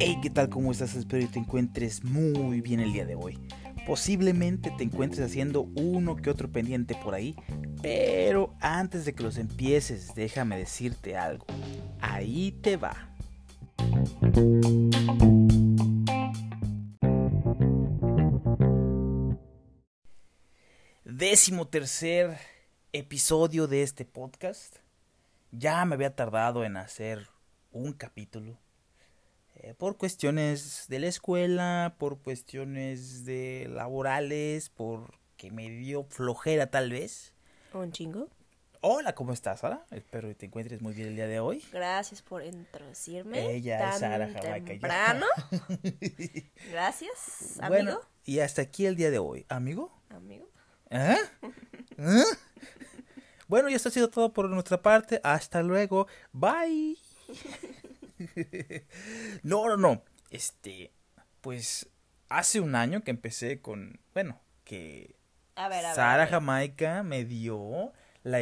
Hey, ¿qué tal? ¿Cómo estás? Espero que te encuentres muy bien el día de hoy. Posiblemente te encuentres haciendo uno que otro pendiente por ahí, pero antes de que los empieces, déjame decirte algo. Ahí te va. Décimo tercer episodio de este podcast. Ya me había tardado en hacer un capítulo. eh, por cuestiones de la escuela, por cuestiones de laborales, porque me dio flojera tal vez. Un chingo. Hola, ¿cómo estás, Sara? Espero que te encuentres muy bien el día de hoy. Gracias por introducirme. Ella tan es Sara Jamaica. temprano. Gracias, amigo. Bueno, y hasta aquí el día de hoy, amigo. Amigo. ¿Ah? ¿Ah? Bueno, ya está sido todo por nuestra parte. Hasta luego. Bye. No, no, no. Este, pues hace un año que empecé con, bueno, que A ver, a ver. Sara a ver. Jamaica me dio la,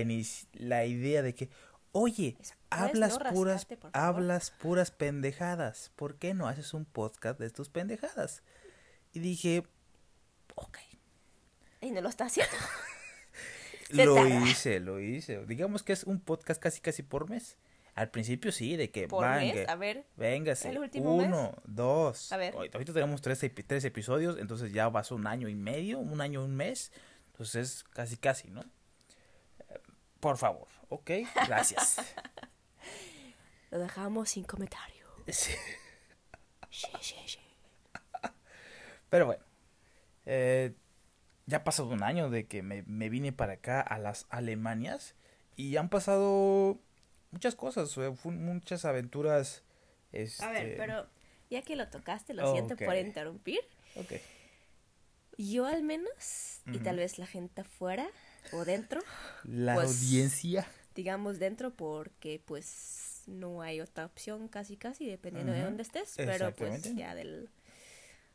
la idea de que, oye, Eso, ¿puedes hablas no puras, rascarte, hablas puras pendejadas. ¿Por qué no haces un podcast de tus pendejadas? Y dije, ok. Y no lo está haciendo. Se Lo tarda. hice, lo hice. Digamos que es un podcast casi casi por mes. Al principio sí, de que Por van, mes. A ver. véngase, ¿El último mes? uno, dos. A ver. Ahorita ahorita tenemos tres, tres episodios, entonces ya vas un año y medio, un año, un mes. Entonces casi casi, ¿no? Por favor, ok, gracias. Lo dejamos sin comentario. Sí. Sí, sí, sí. Pero bueno, eh, ya ha pasado un año de que me, me vine para acá a las Alemanias y han pasado muchas cosas, muchas aventuras. Este... A ver, pero ya que lo tocaste, lo Oh, siento por interrumpir. Ok. Yo al menos, y tal vez la gente afuera o dentro, La Pues- audiencia. digamos dentro porque pues no hay otra opción casi casi dependiendo de dónde estés, pero pues ya del,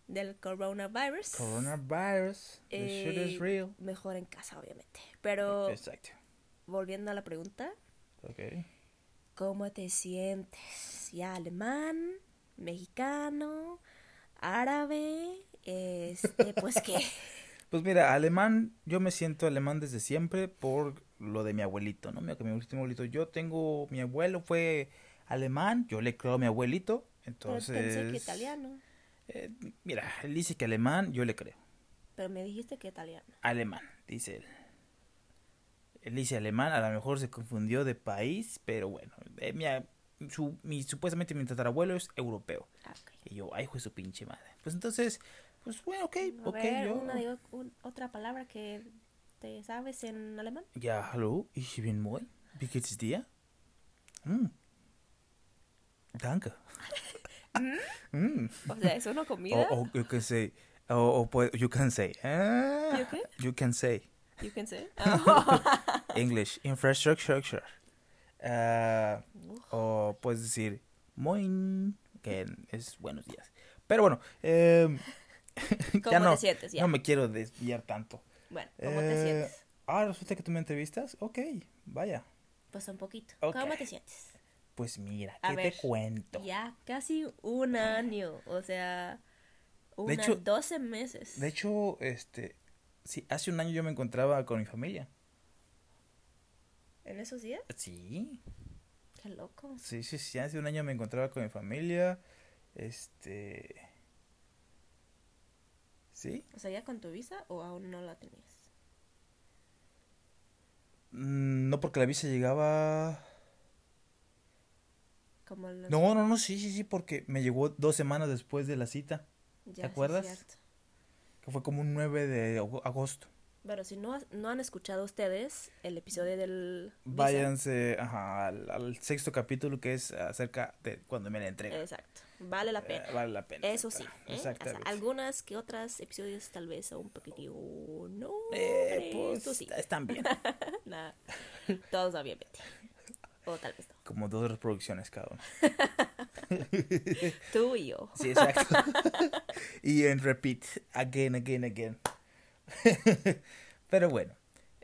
del coronavirus. Coronavirus. The shit is eh, real. Mejor en casa obviamente. Pero Exacto. volviendo a la pregunta, Ok. ¿cómo te sientes? ¿Ya alemán, mexicano, árabe? Este, pues qué. Pues mira, alemán, yo me siento alemán desde siempre por lo de mi abuelito, ¿no? Mira que mi mi abuelito, yo tengo, mi abuelo fue alemán, yo le creo a mi abuelito, Pero entonces... pensé que italiano, eh, mira, él dice que alemán, yo le creo. pero me dijiste que italiano. Alemán, dice él. Él dice alemán, a lo mejor se confundió de país, pero bueno, eh, mi, a- su, mi, supuestamente mi tatarabuelo es europeo. Ah. Y yo, ay, hijo de su pinche madre. Pues entonces, pues bueno, ok, A ok, ver, yo... una, digo, un- otra palabra que te sabes en alemán. Ja, hallo, ich bin Moi. Wie geht es dir? Mm. Danke. mm. O sea, es una comida. Or, or you can say, or pu- you can say, ah, You can? you can say, You can say. Oh. English, infrastructure. Ah, o puedes decir, moin, que es buenos días. Pero bueno, eh, ¿Cómo no, te sientes? Ya. no me quiero desviar tanto. Bueno, ¿cómo te Eh, sientes? Ah, resulta que tú me entrevistas. Ok, vaya. Pues un poquito. ok. ¿Cómo te sientes? Pues mira, ¿qué ver, te cuento? Ya casi un año. O sea, una, hecho- 12 meses. De hecho, este, sí, hace un año yo me encontraba con mi familia. ¿En esos días? Sí, Qué loco. sí, sí, sí, hace un año me encontraba con mi familia. Este, sí, O sea, ¿ya con tu visa o aún no la tenías? Mm, no porque la visa llegaba. Como No, no, no, sí, sí, sí, porque me llegó dos semanas después de la cita, Ya, sí, acuerdas? que fue como un 9 de ago- agosto. Pero si no, no han escuchado ustedes el episodio del Váyanse ajá, al, al sexto capítulo que es acerca de cuando me la entregan. Exacto. Vale la pena. Eh, vale la pena. Eso sí. ¿eh? O sea, Exactamente. algunas que otras episodios tal vez un poquitito... No, Eh, pues sí. están bien. Nada. Todos obviamente. O tal vez no. Como dos reproducciones cada uno. Tú y yo. Sí, exacto. y en repeat, again, again, again. Pero bueno,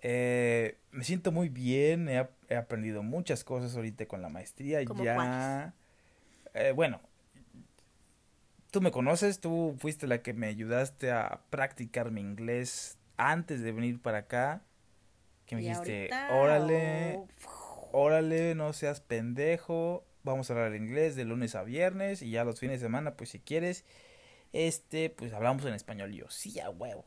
Eh, me siento muy bien, he, ap- he aprendido muchas cosas ahorita con la maestría. ¿Cómo ya. Eh, bueno, tú me conoces, tú fuiste la que me ayudaste a practicar mi inglés antes de venir para acá. Que me Y dijiste, ahorita, órale, órale, no seas pendejo, vamos a hablar inglés de lunes a viernes y ya los fines de semana, pues si quieres, este, pues hablamos en español. Y yo, sí, a huevo.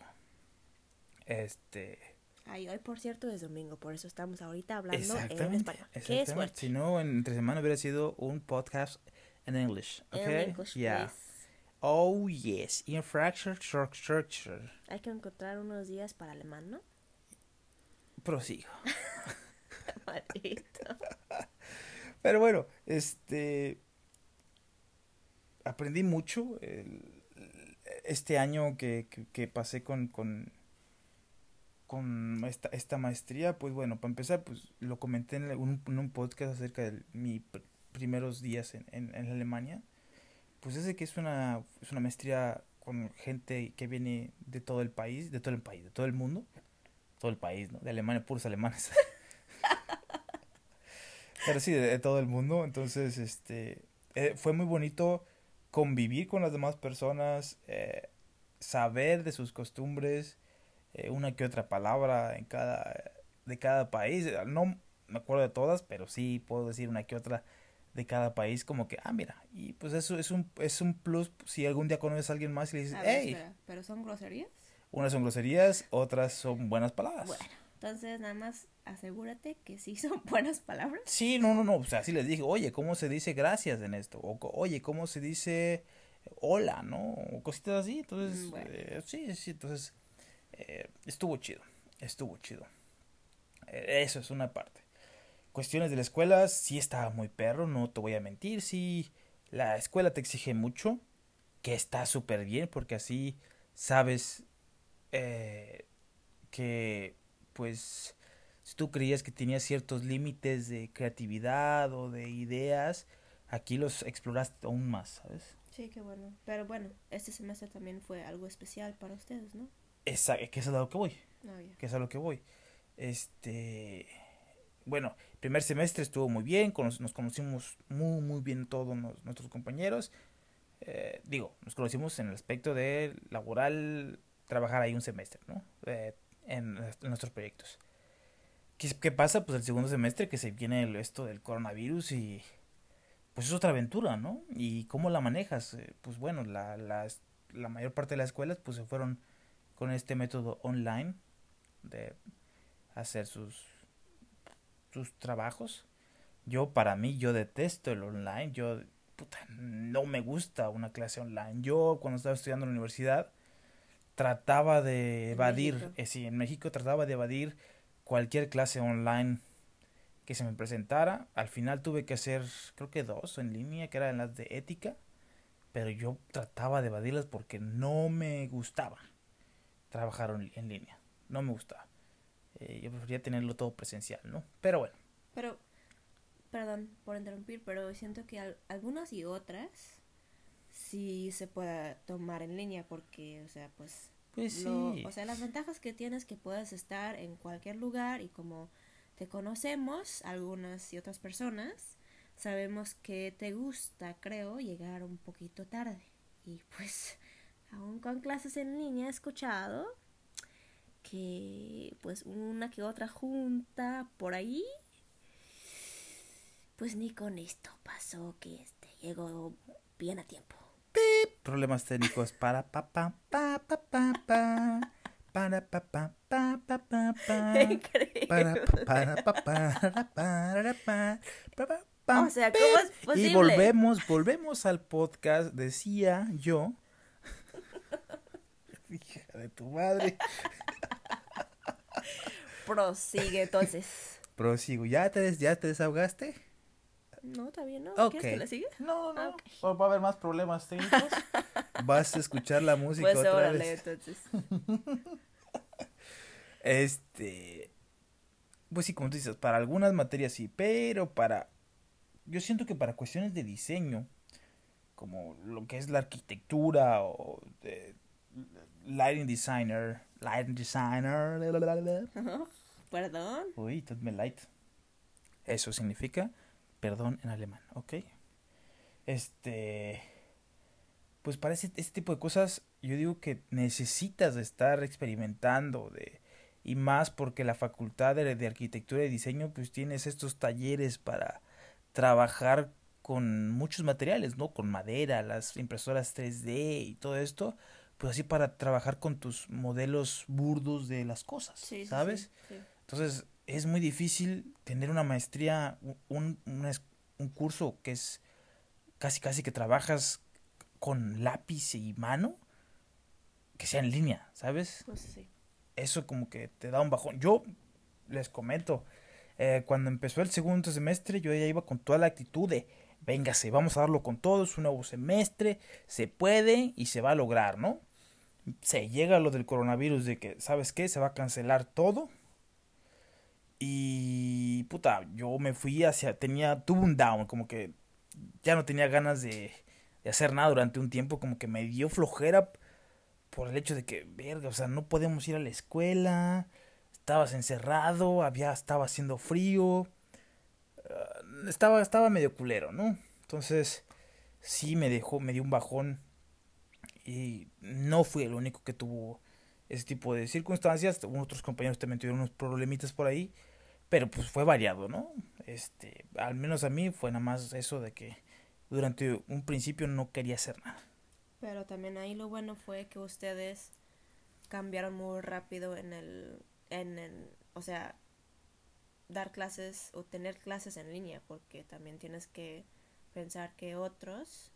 Este, Ay, hoy por cierto es domingo, por eso estamos ahorita hablando en exactamente, español. Qué exactamente. suerte. Si no, en- entre semana hubiera sido un podcast en English, ¿ok? En English, Yeah. please. Oh, yes, infrastructure, structure. Hay que encontrar unos días para alemán, ¿no? Prosigo. Maldito. Pero bueno, este. Aprendí mucho este año que, que, pasé con, con, con esta, esta maestría. Pues bueno, para empezar, pues lo comenté en un, un podcast acerca de mis pr- primeros días en, en, en Alemania. Pues es de que es una, es una maestría con gente que viene de todo el país, de todo el país, de todo el mundo. Todo el país, ¿no? De Alemania, puros alemanes. Pero sí, de, de todo el mundo. Entonces, este, eh, fue muy bonito convivir con las demás personas, eh, saber de sus costumbres, eh, una que otra palabra en cada, de cada país. No me acuerdo de todas, pero sí puedo decir una que otra de cada país como que, ah, mira, y pues eso es un, es un plus si algún día conoces a alguien más y le dices, ver, hey, espera, ¿pero son groserías? unas son groserías, otras son buenas palabras. Bueno, entonces nada más asegúrate que sí son buenas palabras. Sí, no, no, no, o sea, sí les dije, oye, ¿cómo se dice gracias en esto? O, oye, ¿cómo se dice hola, no? O cositas así, entonces, Mm, bueno. eh, sí, sí, entonces, eh, estuvo chido, estuvo chido. Eh, eso es una parte. Cuestiones de la escuela, sí estaba muy perro, no te voy a mentir, sí, la escuela te exige mucho, que está súper bien, porque así sabes eh, que, pues, si tú creías que tenías ciertos límites de creatividad o de ideas, aquí los exploraste aún más, ¿sabes? Sí, qué bueno. Pero bueno, este semestre también fue algo especial para ustedes, ¿no? Esa, que es a lo que voy, ya. que es a lo que voy. Este, bueno, primer semestre estuvo muy bien, nos conocimos muy, muy bien todos nos- nuestros compañeros. Eh, digo, nos conocimos en el aspecto de laboral, trabajar ahí un semestre, ¿no? Eh, en, nuestros proyectos. ¿Qué, qué pasa? Pues el segundo semestre que se viene el- esto del coronavirus y pues es otra aventura, ¿no? ¿Y cómo la manejas? Eh, pues bueno, la, las- la mayor parte de las escuelas pues se fueron con este método online de hacer sus sus trabajos. Yo para mí yo detesto el online, yo puta, no me gusta una clase online. Yo cuando estaba estudiando en la universidad trataba de evadir, eh, sí, en México trataba de evadir cualquier clase online que se me presentara. Al final tuve que hacer, creo que dos en línea, que eran las de ética, pero yo trataba de evadirlas porque no me gustaba trabajar en, en línea, no me gustaba. Eh, yo prefería tenerlo todo presencial, ¿no? Pero bueno, Pero, perdón por interrumpir, pero siento que al- algunas y otras sí se pueda tomar en línea porque, o sea, pues, pues lo- sí. o sea, las ventajas que tienes que puedes estar en cualquier lugar y como te conocemos, algunas y otras personas, sabemos que te gusta, creo, llegar un poquito tarde. Y pues, aún con clases en línea he escuchado que pues una que otra junta por ahí pues ni con esto pasó que este llegó bien a tiempo. Problemas técnicos para pa pa pa pa pa pa para pa pa pa pa pa pa Increíble. para pa para pa para para pa pa pa pa O sea, ¿cómo es posible? Y volvemos, volvemos al podcast, decía yo. Hija de tu madre. Prosigue entonces. Prosigo, ¿ya te, des- ya te desahogaste? No, todavía no. Ok. ¿Quieres que le siga? No, no, Ok. va a haber más problemas técnicos. Vas a escuchar la música Pues otra órale, vez. entonces. Este, pues sí, como tú dices, para algunas materias sí, pero para, yo siento que para cuestiones de diseño, como lo que es la arquitectura o de lighting designer, lighting designer, perdón. Uy, mir leid. Eso significa perdón en alemán, ¿ok? Este. Pues para ese, este tipo de cosas, yo digo que necesitas estar experimentando de. Y más porque la facultad de, de arquitectura y diseño, pues tienes estos talleres para trabajar con muchos materiales, ¿no? Con madera, las impresoras 3D y todo esto, pues así para trabajar con tus modelos burdos de las cosas, sí, ¿sabes? sí, sí. Entonces es muy difícil tener una maestría, un, un, un curso que es casi casi que trabajas con lápiz y mano, que sea en línea, ¿sabes? Pues sí. Eso como que te da un bajón. Yo les comento, eh, cuando empezó el segundo semestre yo ya iba con toda la actitud de, véngase, vamos a darlo con todo, es un nuevo semestre, se puede y se va a lograr, ¿no? Se llega lo del coronavirus de que, ¿sabes qué? Se va a cancelar todo. Y puta, yo me fui hacia, tenía, tuve un down, como que ya no tenía ganas de, de hacer nada durante un tiempo, como que me dio flojera por el hecho de que, verga, o sea, no podemos ir a la escuela, estabas encerrado, había, estaba haciendo frío, ah, estaba, estaba medio culero, ¿no? Entonces, sí me dejó, me dio un bajón y no fui el único que tuvo ese tipo de circunstancias, otros compañeros también tuvieron unos problemitas por ahí, pero pues fue variado, ¿no? Este, al menos a mí fue nada más eso de que durante un principio no quería hacer nada. Pero también ahí lo bueno fue que ustedes cambiaron muy rápido en el, en el, o sea, dar clases o tener clases en línea, porque también tienes que pensar que otros,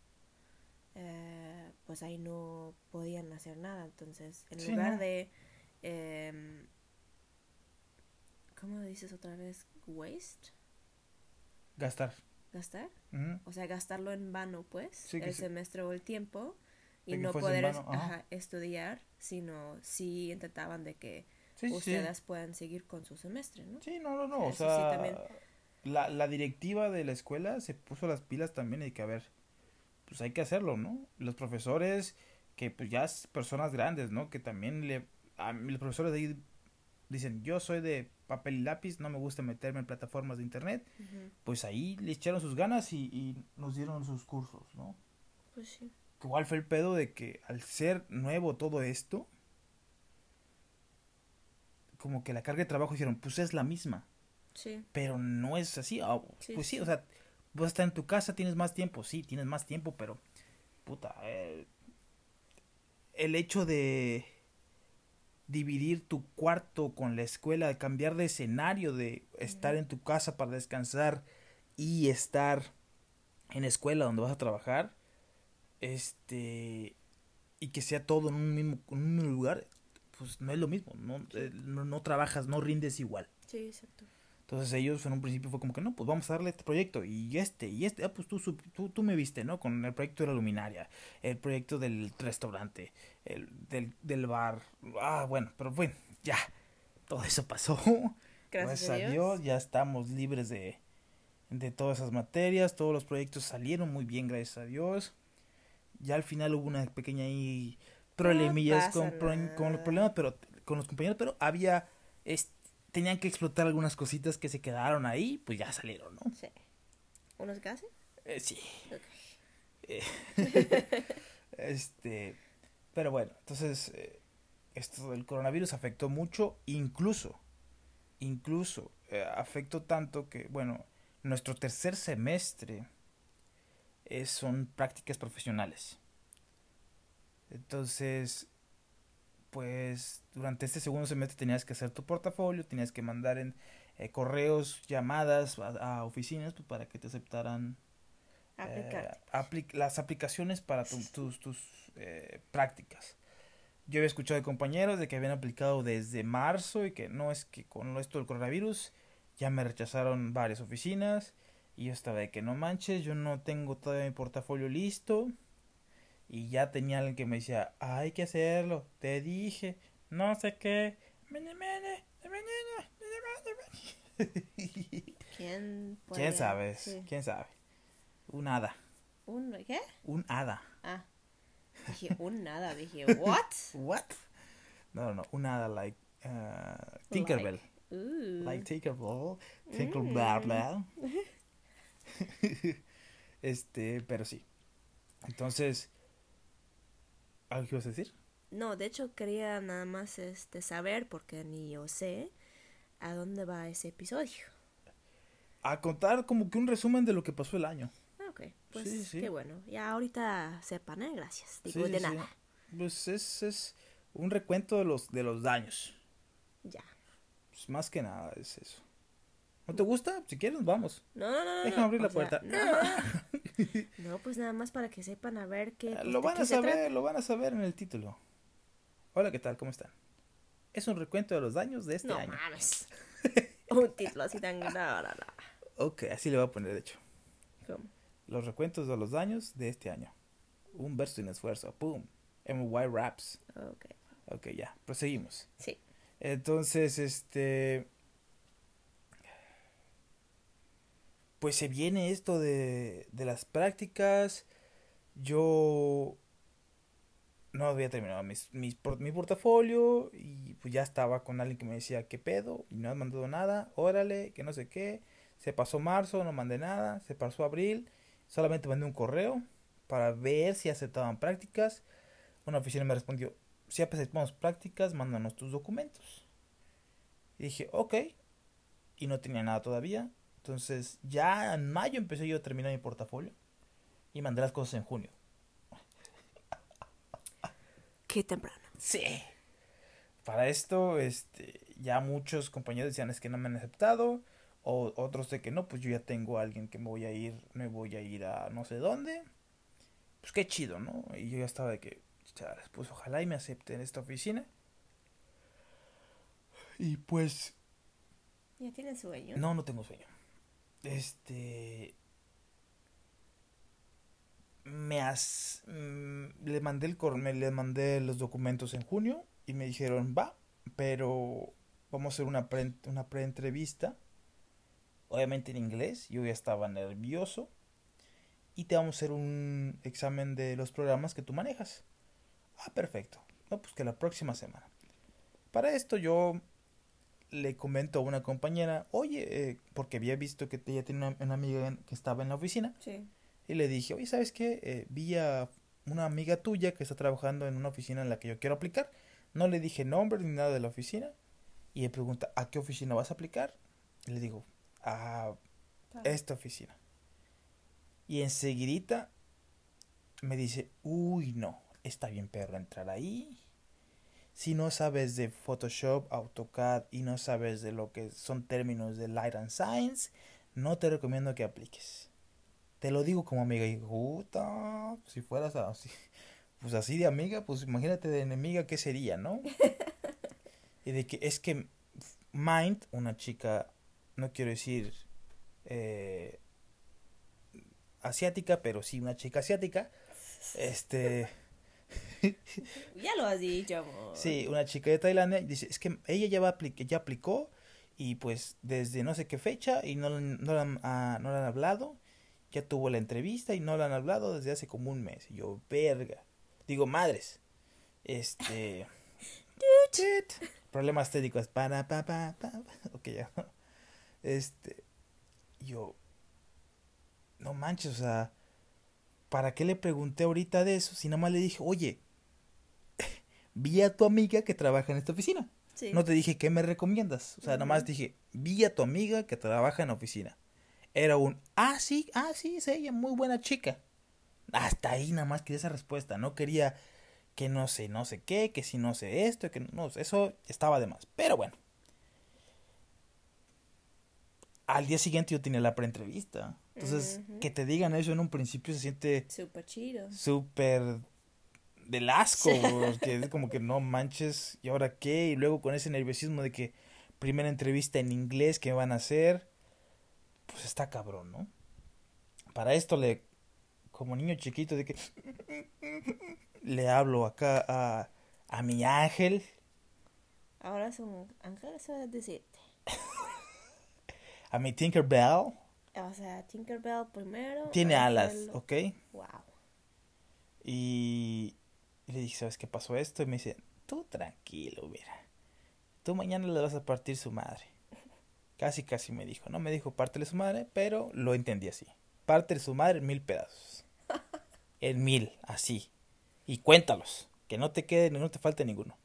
eh, pues ahí no podían hacer nada. Entonces, en Sí, lugar no. de, em, ¿cómo dices otra vez? Waste, Gastar. gastar. O sea, gastarlo en vano, pues, Sí, el sí. semestre o el tiempo, y no poder es- ajá. estudiar, sino sí intentaban de que Sí, ustedes puedan seguir con su semestre, ¿no? Sí, no, no, no. O sea, también. la, la directiva de la escuela se puso las pilas también y que, a ver, pues hay que hacerlo, ¿no? Los profesores, que pues ya es personas grandes, ¿no? Que también le... A los profesores de ahí dicen, yo soy de papel y lápiz, no me gusta meterme en plataformas de internet. Pues ahí le echaron sus ganas y, y nos dieron sus cursos, ¿no? Pues sí. Igual fue el pedo de que al ser nuevo todo esto, como que la carga de trabajo dijeron, pues es la misma. Sí, Pero no es así. ah, Sí, pues sí. o sea, vas a estar en tu casa, tienes más tiempo, sí, tienes más tiempo, pero puta, eh, el hecho de dividir tu cuarto con la escuela, de cambiar de escenario, de estar en tu casa para descansar y estar en la escuela donde vas a trabajar, este, y que sea todo en un mismo, en un mismo lugar, pues no es lo mismo, no, eh, no, no trabajas, no rindes igual. sí, exacto. Entonces ellos en un principio fue como que no, pues vamos a darle este proyecto y este y este, ah, pues tú, tú, tú me viste, ¿no? Con el proyecto de la luminaria, el proyecto del restaurante, el del, del bar, ah, bueno, pero bueno, ya, todo eso pasó. Gracias, a Dios. Dios, ya estamos libres de, de todas esas materias, todos los proyectos salieron muy bien, gracias a Dios. Ya al final hubo una pequeña ahí problemillas con, con los problemas, pero con los compañeros, pero había tenían que explotar algunas cositas que se quedaron ahí, pues ya salieron, ¿no? Sí. ¿Unos gases? Eh, sí. Eh, este, pero bueno, entonces eh, esto del coronavirus afectó mucho, incluso, incluso afectó tanto que, bueno, nuestro tercer semestre es- son prácticas profesionales. Entonces, pues durante este segundo semestre tenías que hacer tu portafolio, tenías que mandar en eh, correos, llamadas a, a oficinas pues, para que te aceptaran eh, apli- las aplicaciones para tu- tus, tus eh, prácticas. Yo había escuchado de compañeros de que habían aplicado desde marzo y que no es que con esto del coronavirus ya me rechazaron varias oficinas y yo estaba de que no manches, yo no tengo todavía mi portafolio listo y ya tenía alguien que me decía, hay que hacerlo, te dije, no sé qué. mene, mene, mene, mene, mene, mene". ¿Quién puede? ¿Quién sabe? Sí. ¿Quién sabe? Un hada. ¿Un qué? Un hada. Ah. Dije, un nada. Dije, ¿what? What? No, no, no. Un hada like uh, Tinkerbell. Like Tinkerbell, Tinker blah Mm. este, pero sí. Entonces, ¿algo que ibas a decir? No, de hecho quería nada más este saber porque ni yo sé a dónde va ese episodio. A contar como que un resumen de lo que pasó el año. Ah, Ok, pues Sí, sí. qué bueno. Ya ahorita sepan, ¿eh? Gracias. Digo, Sí, de nada. Pues es, es un recuento de los, de los daños. Ya. Pues más que nada es eso. ¿No te gusta? Si quieres, vamos. No, no, no. Déjame no, abrir la sea, puerta. No, no, pues nada más para que sepan a ver qué. pues, lo van qué a saber, lo van a saber en el título. Hola, ¿qué tal? ¿Cómo están? Es un recuento de los daños de este no año. mames. Un título así tan. No, no, no. Ok, así le voy a poner, de hecho. ¿Cómo? Los recuentos de los daños de este año. Un verso sin esfuerzo. ¡Pum! MY Raps. Ok. Ok, ya. Proseguimos. Sí. Entonces, este... Pues se viene esto de, de las prácticas. Yo no había terminado mi portafolio y pues ya estaba con alguien que me decía, ¿qué pedo? Y no has mandado nada, órale, que no sé qué. Se pasó marzo, no mandé nada. Se pasó abril, solamente mandé un correo para ver si aceptaban prácticas. Una oficina me respondió, si aceptamos prácticas, mándanos tus documentos. Y dije, ok. Y no tenía nada todavía. Entonces, ya en mayo empecé yo a terminar mi portafolio. Y mandé las cosas en junio. Qué temprano. Sí. Para esto, este, ya muchos compañeros decían es que no me han aceptado. O otros de que no, pues yo ya tengo a alguien que me voy a ir, me voy a ir a no sé dónde. Pues qué chido, ¿no? Y yo ya estaba de que, chales, pues ojalá y me acepten en esta oficina. Y pues ¿Ya tienes sueño? No, no tengo sueño. Este. Me has. mm, le mandé el me le mandé los documentos en junio y me dijeron, va, pero vamos a hacer una pre, una pre-entrevista. Obviamente en inglés, yo ya estaba nervioso. Y te vamos a hacer un examen de los programas que tú manejas. Ah, perfecto. No, pues que la próxima semana. Para esto yo le comento a una compañera, oye, eh, porque había visto que ella tiene una, una amiga en- que estaba en la oficina, Sí. y le dije, oye, ¿sabes qué? Eh, vi a una amiga tuya que está trabajando en una oficina en la que yo quiero aplicar. No le dije nombre ni nada de la oficina. Y me pregunta, ¿a qué oficina vas a aplicar? Y le digo, a esta oficina. Y enseguidita me dice, uy, no, está bien perro entrar ahí. Si no sabes de Photoshop, AutoCAD y no sabes de lo que son términos de Light and Science, no te recomiendo que apliques. Te lo digo como amiga y puta, si fueras así, pues así de amiga, pues imagínate de enemiga qué sería, ¿no? y de que es que Mind, una chica, no quiero decir eh, asiática, pero sí una chica asiática, este, Ya lo has dicho, amor. sí, una chica de Tailandia, dice, es que ella ya, va a apli- ya aplicó y pues desde no sé qué fecha y no, la- no, la han- ah, no han hablado, ya tuvo la entrevista y no la han hablado desde hace como un mes. Y yo, verga, digo, madres, este... Problemas técnicos. Para, pa, pa, pa, pa. Ok, ya. Este. Yo. No manches, o sea. ¿Para qué le pregunté ahorita de eso? Si nada más le dije, oye. Vi a tu amiga que trabaja en esta oficina. Sí. No te dije, ¿qué me recomiendas? O sea, nada más Ujú. dije, vi a tu amiga que trabaja en la oficina. Era un, ah, sí, ah, sí, es ella, muy buena chica. Hasta ahí nada más quería esa respuesta. No quería que no sé, no sé qué, que si no sé esto, que no, eso estaba de más. Pero bueno. Al día siguiente yo tenía la preentrevista. Entonces, que te digan eso en un principio se siente Súper chido. súper del asco, Sí. que es como que no manches, ¿y ahora qué? Y luego con ese nerviosismo de que primera entrevista en inglés, ¿qué van a hacer? Pues está cabrón, ¿no? Para esto le, como niño chiquito, de que le hablo acá a, a mi ángel, Ahora es un ángel, eso es decirte. a mi Tinkerbell, O sea, Tinkerbell primero. tiene alas, ¿ok? Wow. Y, y le dije, ¿sabes qué pasó esto? Y me dice, tú tranquilo, mira. Tú mañana le vas a partir su madre. Casi, casi me dijo. No me dijo parte de su madre, pero lo entendí así. Parte de su madre en mil pedazos. en mil, así. Y cuéntalos. Que no te quede, no te falte ninguno.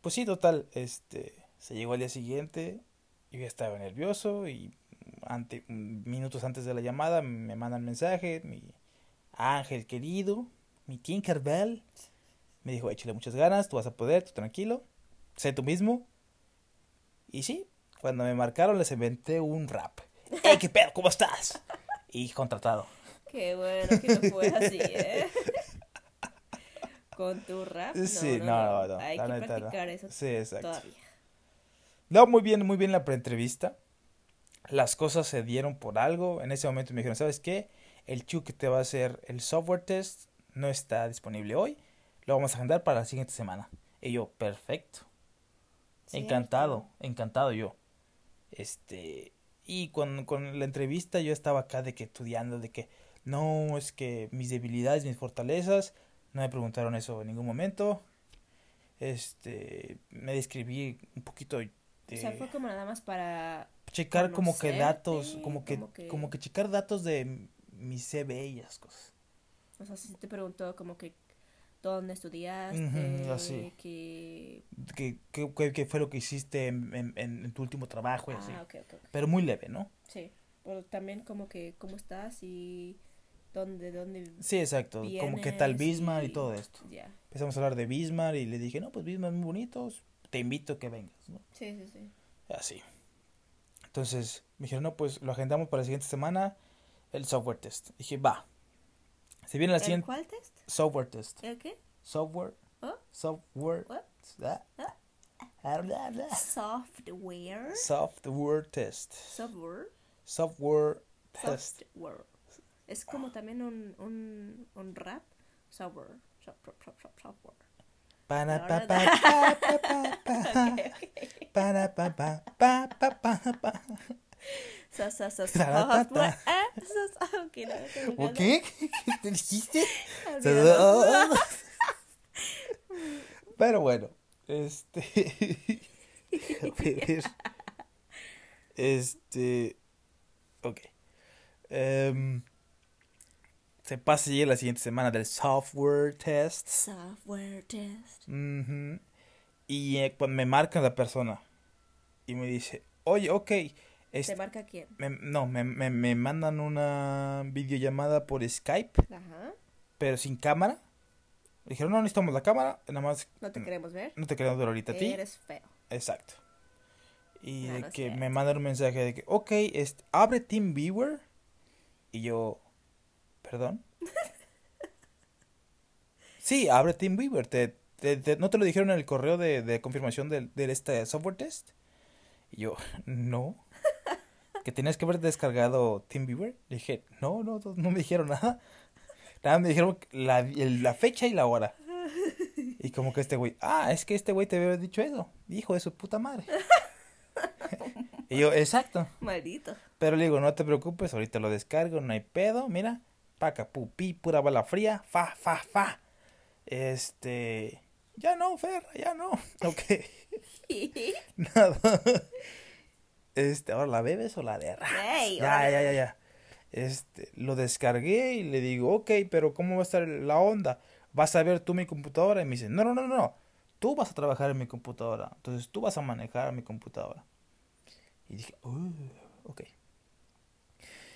Pues sí, total, este, se llegó al día siguiente, yo ya estaba nervioso y ante, minutos antes de la llamada me mandan mensaje, mi ángel querido, mi Tinkerbell, me dijo, échale muchas ganas, tú vas a poder, tú tranquilo, sé tú mismo. Y sí, cuando me marcaron les inventé un rap. ¡Ey, qué pedo! ¿Cómo estás? Y contratado. Qué bueno que no fue así, ¿eh? Con tu rap. No, Sí, no, no, no, Hay que practicar eso Sí, exacto. todavía. No, muy bien, muy bien la preentrevista. Las cosas se dieron por algo. En ese momento me dijeron, ¿sabes qué? El Chu que te va a hacer el software test no está disponible hoy. Lo vamos a agendar para la siguiente semana. Y yo, perfecto. Cierto. Encantado, encantado yo. Este, y con, con la entrevista yo estaba acá de que estudiando, de que no, es que mis debilidades, mis fortalezas, no me preguntaron eso en ningún momento. Este, me describí un poquito de O sea, fue como nada más para... checar como que datos, como que, como que- como que checar datos de mi CV y cosas. O sea, si te preguntó como que dónde estudiaste, así. que... ¿Qué, qué, qué- qué fue lo que hiciste en, en- en- en tu último trabajo y así? Ah, ok, ok, ok. Pero muy leve, ¿no? Sí. Pero también como que cómo estás y dónde, dónde Sí, exacto. Como que tal vienes Bismarck y todo esto. Ya. Empezamos a hablar de Bismarck y le dije, no, pues Bismarck es muy bonito, te invito a que vengas, ¿no? Sí, sí, sí. Así. Entonces me dijeron, no, pues lo agendamos para la siguiente semana, el software test. Dije, va. Se viene la ¿El siguiente cuál test? software test. ¿El qué? Software. ¿Oh? Software. Ah, ah, bla, bla. Software. Software test. Software. Software test. Software. Es como también un, un, un rap. Software. Sop- Software. Para pa pa pa pa pa pa. Para pa pa pa pa pa so- so- Taratata. Software. Ah, so- so- ok, no, ¿O qué? ¿Qué te dijiste? Pero bueno, este. A ver. Este. Ok. Em, se pasa ya la siguiente semana del software test. Software test. Ujú. Y eh, cuando me marca la persona y me dice, oye, ok. ¿Te este- marca quién? me- no, me, me, me mandan una videollamada por Skype, Ajá. pero sin cámara. Dijeron, no necesitamos la cámara, nada más No te queremos ver. no te queremos ver ahorita a ti. Eres feo. Exacto. Y No, de no es que me mandan un mensaje de que, ok, este, abre TeamViewer. Y yo, ¿perdón? sí, abre TeamViewer. Te, te- te- ¿No te lo dijeron en el correo de, de confirmación del de este software test? Y yo, no. ¿Que tenías que haber descargado TeamViewer? Le dije, no, no, no, no me dijeron nada. Nada, me dijeron la, la fecha y la hora. Y como que este güey, ah, es que este güey te había dicho eso. Hijo de su puta madre. y yo, exacto. Maldito. Pero le digo, no te preocupes, ahorita lo descargo, no hay pedo. Mira, paca, pupi, pura bala fría, fa, fa, fa. Este, ya no, Fer, ya no. Ok, nada. Este, ahora la bebes o la derras. Ey, Ya, ya, ya, ya. Este, lo descargué y le digo, ok, pero ¿cómo va a estar la onda? ¿Vas a ver tú mi computadora? Y me dice, no, no, no, no, tú vas a trabajar en mi computadora, entonces tú vas a manejar mi computadora. Y dije, uh, ok.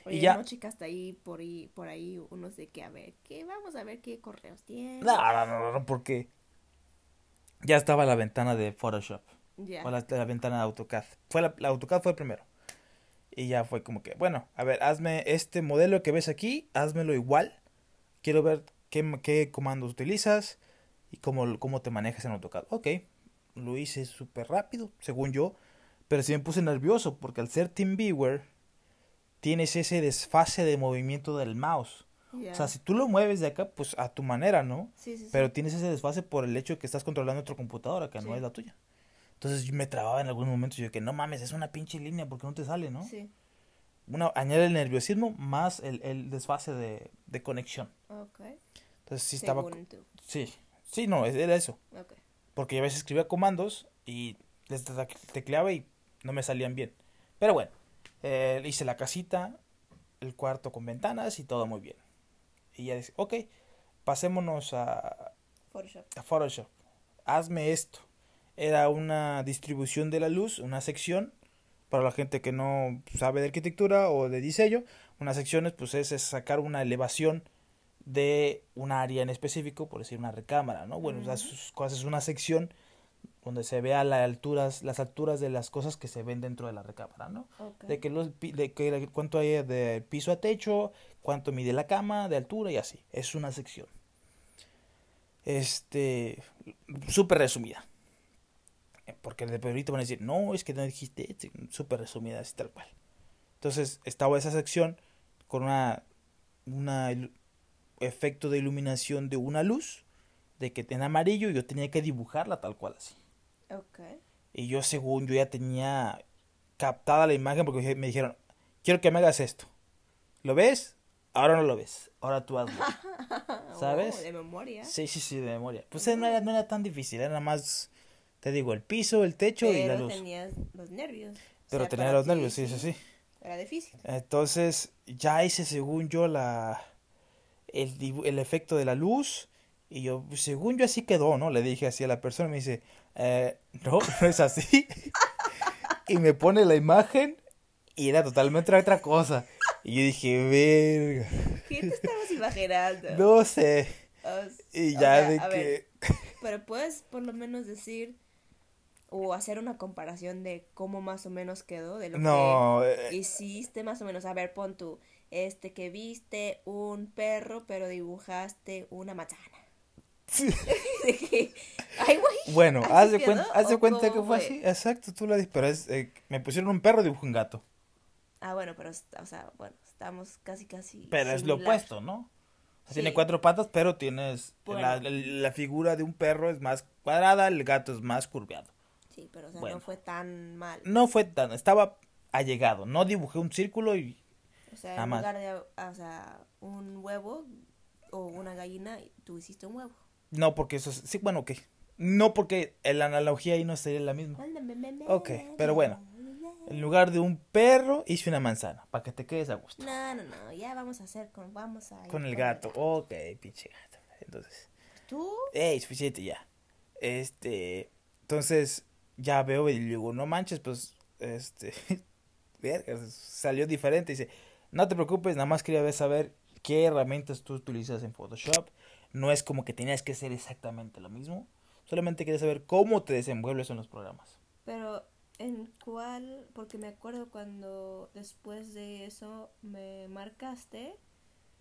Oye, ya. no checaste ahí por ahí, por ahí unos de que a ver, que vamos a ver qué correos tiene. No, no, no, no, porque ya estaba la ventana de Photoshop, Ya. o la, la ventana de AutoCAD. Fue la, la AutoCAD fue primero. Y ya fue como que, bueno, a ver, hazme este modelo que ves aquí, házmelo igual. Quiero ver qué, qué comandos utilizas y cómo, cómo te manejas en AutoCAD. Ok, lo hice súper rápido, según yo, pero sí me puse nervioso porque al ser TeamViewer tienes ese desfase de movimiento del mouse. Ya. O sea, si tú lo mueves de acá, pues a tu manera, ¿no? sí, sí, sí. Pero tienes ese desfase por el hecho de que estás controlando otra computadora que no es la tuya. Entonces yo me trababa en algunos momentos y yo que no mames, es una pinche línea porque no te sale, ¿no? Sí. Una, añade el nerviosismo más el, el desfase de, de conexión. Ok. Entonces sí estaba... Tú. Sí, sí, no, es- era eso. Ok. Porque yo a veces escribía comandos y les te- tecleaba y no me salían bien. Pero bueno, eh, hice la casita, el cuarto con ventanas y todo muy bien. Y ella dice, ok, pasémonos a, Photoshop. a Photoshop. Hazme esto. Era una distribución de la luz, una sección para la gente que no sabe de arquitectura o de diseño. Unas secciones, pues es, es sacar una elevación de un área en específico, por decir una recámara, ¿no? Bueno, Ujú. esas cosas es una sección donde se vea las alturas, las alturas de las cosas que se ven dentro de la recámara, ¿no? De que los, de que cuánto hay de piso a techo, cuánto mide la cama de altura y así. Es una sección. Este, súper resumida. Eh, Porque de ahorita van a decir, no, es que no dijiste, esto", súper resumida, así tal cual. Entonces estaba esa sección con una, una efecto de iluminación de una luz, de que en amarillo yo tenía que dibujarla tal cual así. Ok. Y yo según yo ya tenía captada la imagen porque me dijeron, quiero que me hagas esto. ¿Lo ves? Ahora no lo ves. Ahora tú hazlo. ¿Sabes? Oh, de memoria. Sí, sí, sí, de memoria. Pues no era, no era tan difícil, era nada más, te digo, el piso, el techo y la Pero luz. tenías los nervios. O Pero sea, tenía los nervios, sí, sí, sí. Era difícil. Entonces ya hice según yo la el, el efecto de la luz y yo según yo así quedó, ¿no? Le dije así a la persona me dice, eh, no, no es así. y me pone la imagen y era totalmente otra cosa. Y yo dije, verga, ¿Qué te estabas imaginando? no sé. O Y o ya de que... ver, pero puedes por lo menos decir o hacer una comparación de cómo más o menos quedó, de lo No, que eh, hiciste más o menos. A ver, pon tú, este que viste un perro, pero dibujaste una manzana. De que, ay, bueno, ¿así haz de haz de cuenta que fue fue? así. Exacto, tú lo dices, pero es, eh, me pusieron un perro, dibujé un gato. Ah, bueno, pero, o sea, bueno, estamos casi, casi. Pero es lo opuesto, ¿no? O sea, Tiene Sí. cuatro patas, pero tienes Bueno. la, la- la figura de un perro es más cuadrada, el gato es más curveado. Sí, pero, o sea, Bueno. no fue tan mal. No fue tan, estaba allegado. No dibujé un círculo y O sea, Nada en más. lugar de, o sea, un huevo o una gallina, tú hiciste un huevo. no porque eso es, sí, bueno, ok. No porque la analogía ahí no sería la misma. Ok, pero bueno. En lugar de un perro hice una manzana, para que te quedes a gusto. No, no, no, ya vamos a hacer con, vamos a ir Con el gato. Ok, pinche gato. Entonces, Tú, ey, suficiente ya. Este, entonces ya veo y digo, no manches, pues, este, salió diferente. Dice, no te preocupes, nada más quería saber qué herramientas tú utilizas en Photoshop. No es como que tenías que hacer exactamente lo mismo. Solamente quería saber cómo te desenvuelves en los programas. pero ¿en cuál? Porque me acuerdo cuando después de eso me marcaste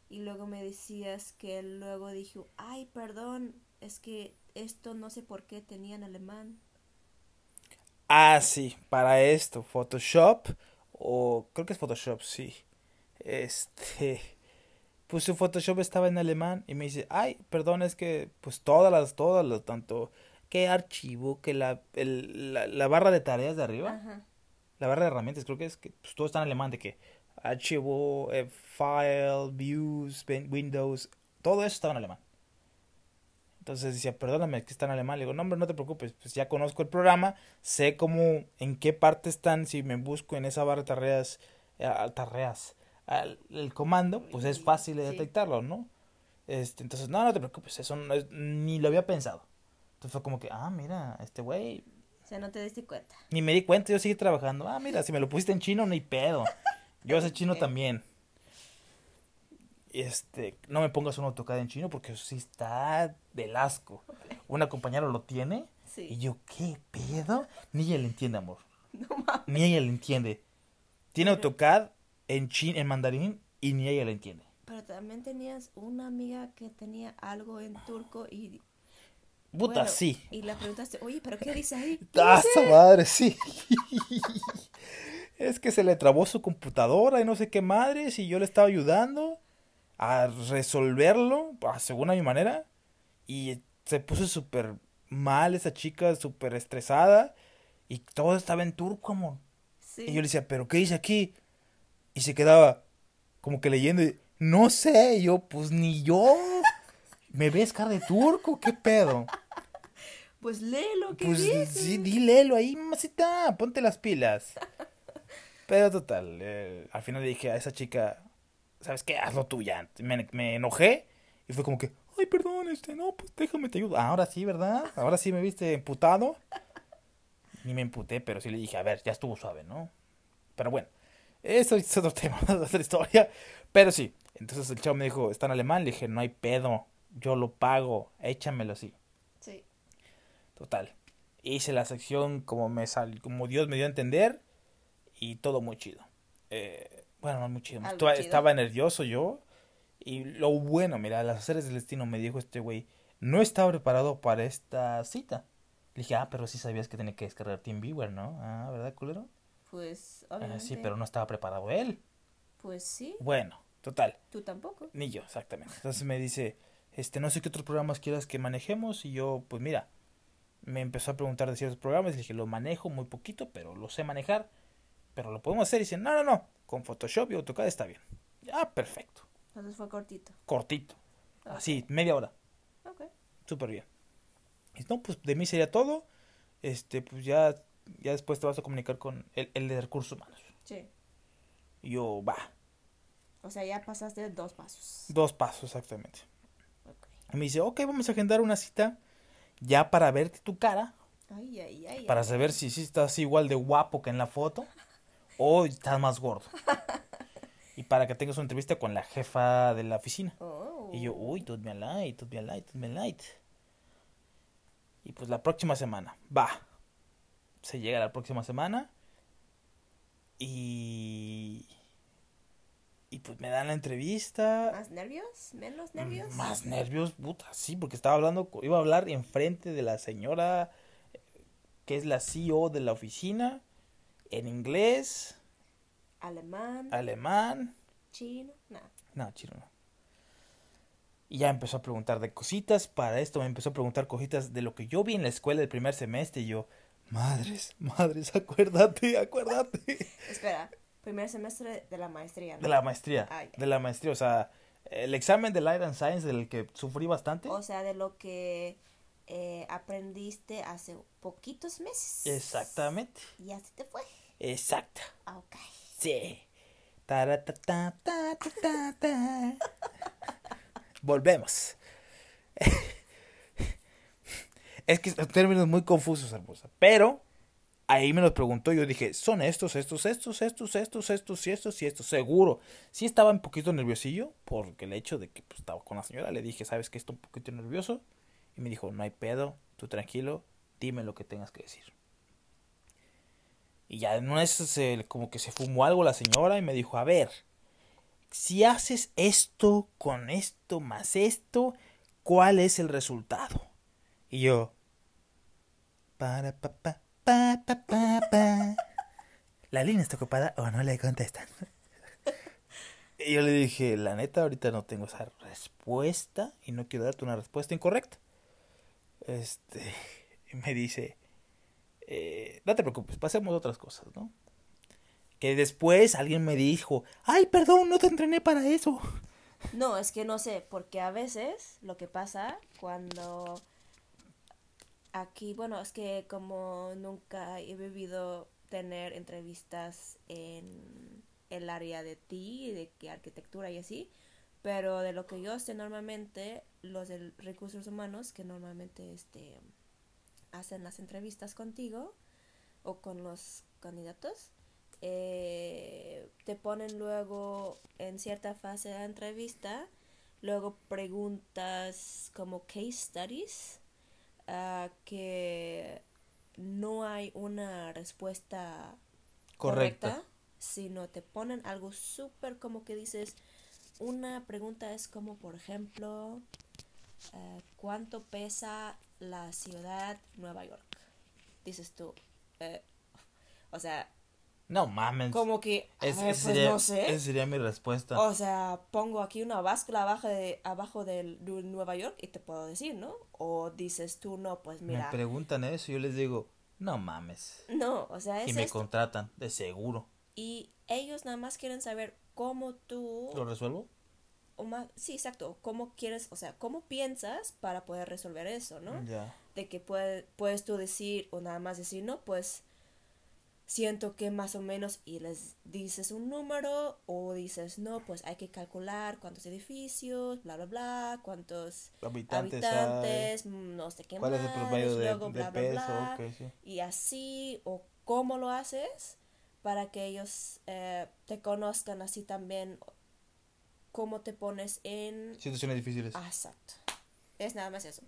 y luego me decías que luego dije, ay, perdón, es que esto no sé por qué tenía en alemán. Ah, sí, para esto, Photoshop, o creo que es Photoshop, sí. Este, pues su Photoshop estaba en alemán y me dice, ay, perdón, es que pues todas las, todas las, tanto que archivo, que la, el- la, la barra de tareas de arriba, Ajá. la barra de herramientas, creo que es que pues, todo está en alemán, de que archivo, eh, file, views, windows, todo eso estaba en alemán. Entonces decía, perdóname, que está en alemán. Le digo, no, hombre, no te preocupes, pues ya conozco el programa, sé cómo, en qué parte están, si me busco en esa barra de tareas, eh, tareas, al- el comando, pues es fácil de Sí. detectarlo, ¿no? Este, entonces, no, no te preocupes, eso no es- ni lo había pensado. Entonces fue como que, ah, mira, este güey, O sea, no te diste cuenta. ni me di cuenta, yo seguí trabajando. Ah, mira, si me lo pusiste en chino, ni pedo. Yo sé chino también. Este, no me pongas un AutoCAD en chino porque eso sí está del asco. Una compañera lo tiene y yo, ¿qué pedo? Ni ella le entiende, amor. No mames. Ni ella le entiende. Tiene Pero- AutoCAD en chin, en mandarín y ni ella le entiende. Pero también tenías una amiga que tenía algo en turco y... Puta, bueno, sí. Y le preguntaste, oye, ¿pero qué dice ahí? ¡Ah, su madre, sí! es que se le trabó su computadora y no sé qué madres y yo le estaba ayudando a resolverlo, a- según a mi manera, y se puso súper mal esa chica, súper estresada, y todo estaba en turco, amor. Sí. Y yo le decía, ¿pero qué dice aquí? Y se quedaba como que leyendo, y, no sé, y yo, pues ni yo. ¿Me ves cara de turco? ¿Qué pedo? Pues lee lo que Pues dice. sí, di léelo ahí, mamacita, ponte las pilas. Pero total, eh, al final le dije a esa chica, ¿sabes qué? Hazlo tú ya. Me, me enojé y fue como que, ay, perdón, este, no, pues déjame te ayudo. Ahora sí, ¿verdad? Ahora sí me viste emputado. Ni me emputé, pero sí le dije, a ver, ya estuvo suave, ¿no? Pero bueno, eso es otro tema, otra historia. Pero sí, entonces el chavo me dijo, está en alemán. Le dije, no hay pedo, yo lo pago, échamelo así. Sí. Total. Hice la sección como me sal, como Dios me dio a entender y todo muy chido. Eh, bueno, no muy chido. Estaba, chido. estaba nervioso yo. Y lo bueno, mira, las haceres del destino me dijo este güey, no estaba preparado para esta cita. Le dije, ah, pero sí sabías que tenía que descargar TeamViewer, ¿no? Ah, ¿verdad, culero? Pues, Ah, obviamente. sí, pero no estaba preparado él. Pues sí, Bueno, total. tú tampoco. Ni yo, exactamente. Entonces me dice, este, no sé qué otros programas quieras que manejemos. Y yo, pues mira, me empezó a preguntar de ciertos programas. Le dije, lo manejo muy poquito, pero lo sé manejar. Pero lo podemos hacer. Y dice, no, no, no. Con Photoshop y AutoCAD está bien. Ah, perfecto. Entonces fue cortito. Cortito. Así, media hora. Ok. Súper bien. Y no, pues de mí sería todo. Este, pues ya, ya después te vas a comunicar con el, el de recursos humanos. Sí. Y yo, va. O sea, ya pasaste dos pasos. Dos pasos, exactamente. Ok. Y me dice, ok, vamos a agendar una cita ya para verte tu cara, Ay, ay, ay. para saber si sí estás igual de guapo que en la foto o estás más gordo. Y para que tengas una entrevista con la jefa de la oficina. Oh. Y yo, uy, tut me light, tut me light, tut me light. Y pues la próxima semana, va. Se llega la próxima semana y... Y pues me dan la entrevista. ¿Más nervios? ¿Menos nervios? Mm, Más nervios, puta, sí, porque estaba hablando, iba a hablar enfrente de la señora eh, que es la CEO de la oficina, en inglés, Alemán, alemán, chino, no. no, chino no. Y ya empezó a preguntar de cositas, para esto me empezó a preguntar cositas de lo que yo vi en la escuela el primer semestre y yo, madres, madres, acuérdate, acuérdate. Espera, primer semestre de la maestría, ¿no? De la maestría, Ah, de la maestría, o sea, el examen de Light and Science del que sufrí bastante. O sea, de lo que eh, aprendiste hace poquitos meses. Exactamente. Y así te fue. Exacto. Ah, Ok. Sí. Taratata, ta, ta, ta, ta. Volvemos. es que son términos muy confusos, hermosa. Pero ahí me los preguntó. Yo dije, son estos, estos, estos, estos, estos, estos y estos y estos. Seguro. Sí estaba un poquito nerviosillo porque el hecho de que pues, estaba con la señora. Le dije, ¿sabes que Estoy un poquito nervioso. Y me dijo, no hay pedo, tú tranquilo, dime lo que tengas que decir. Y ya en una se, como que se fumó algo la señora y me dijo, a ver, si haces esto con esto más esto, ¿cuál es el resultado? Y yo, para pa pa pa pa pa pa. La línea está ocupada o no le contestan. Y yo le dije, la neta, ahorita no tengo esa respuesta y no quiero darte una respuesta incorrecta. Este, y me dice, eh, no te preocupes, pasemos a otras cosas, ¿no? Que después alguien me dijo, ay, perdón, no te entrené para eso. No, es que no sé, porque a veces lo que pasa cuando aquí, bueno, es que como nunca he vivido tener entrevistas en el área de ti, de que arquitectura y así, pero de lo que yo sé normalmente, los de recursos humanos que normalmente este hacen las entrevistas contigo o con los candidatos, eh, te ponen luego en cierta fase de la entrevista, luego preguntas como case studies, ah, que no hay una respuesta Correcta. correcta, sino te ponen algo súper como que dices, una pregunta es como por ejemplo, eh, ¿cuánto pesa la ciudad Nueva York? Dices tú, eh, o sea, No mames. como que, Es- "Ah, esa pues sería, no sé. esa sería mi respuesta. O sea, pongo aquí una báscula abajo de, abajo de Nueva York y te puedo decir, ¿no? O dices tú, no, pues me mira. preguntan eso y yo les digo, no mames. No, o sea, Y es me esto. contratan, de seguro. Y ellos nada más quieren saber cómo tú... ¿Lo resuelvo? O más, sí, exacto, cómo quieres, o sea, cómo piensas para poder resolver eso, ¿no? De que puede, puedes tú decir o nada más decir, no, pues siento que más o menos y les dices un número o dices no pues hay que calcular cuántos edificios bla bla bla cuántos Habitantes, habitantes no sé qué ¿Cuál es el más, promedio de, luego de bla bla peso? bla sí. y así o cómo lo haces para que ellos eh, te conozcan así también cómo te pones en Situaciones difíciles. Ah, exacto es nada más eso